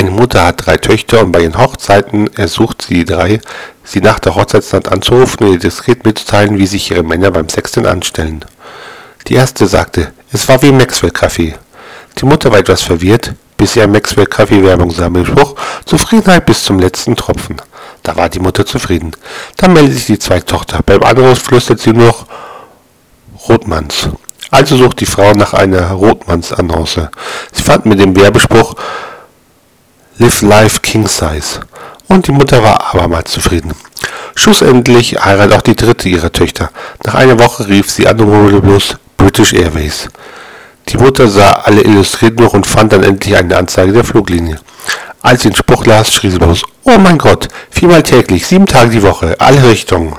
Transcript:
Eine Mutter hat drei Töchter und bei ihren Hochzeiten ersucht sie die drei, sie nach der Hochzeitsnacht anzurufen und ihr diskret mitzuteilen, wie sich ihre Männer beim Sex denn anstellen. Die erste sagte, es war wie Maxwell-Kaffee. Die Mutter war etwas verwirrt, bis sie ein Maxwell-Kaffee-Werbung sah mit Spruch, Zufriedenheit bis zum letzten Tropfen. Da war die Mutter zufrieden. Dann meldete sich die zweite Tochter. Beim Anruf flüstert sie noch Rotmanns. Also sucht die Frau nach einer Rotmanns-Annonce. Sie fand mit dem Werbespruch Live Life King Size. Und die Mutter war abermals zufrieden. Schlussendlich heiratet auch die dritte ihrer Töchter. Nach einer Woche rief sie an und wurde bloß British Airways. Die Mutter sah alle Illustrierten noch und fand dann endlich eine Anzeige der Fluglinie. Als sie den Spruch las, schrie sie bloß, oh mein Gott, viermal täglich, sieben Tage die Woche, alle Richtungen.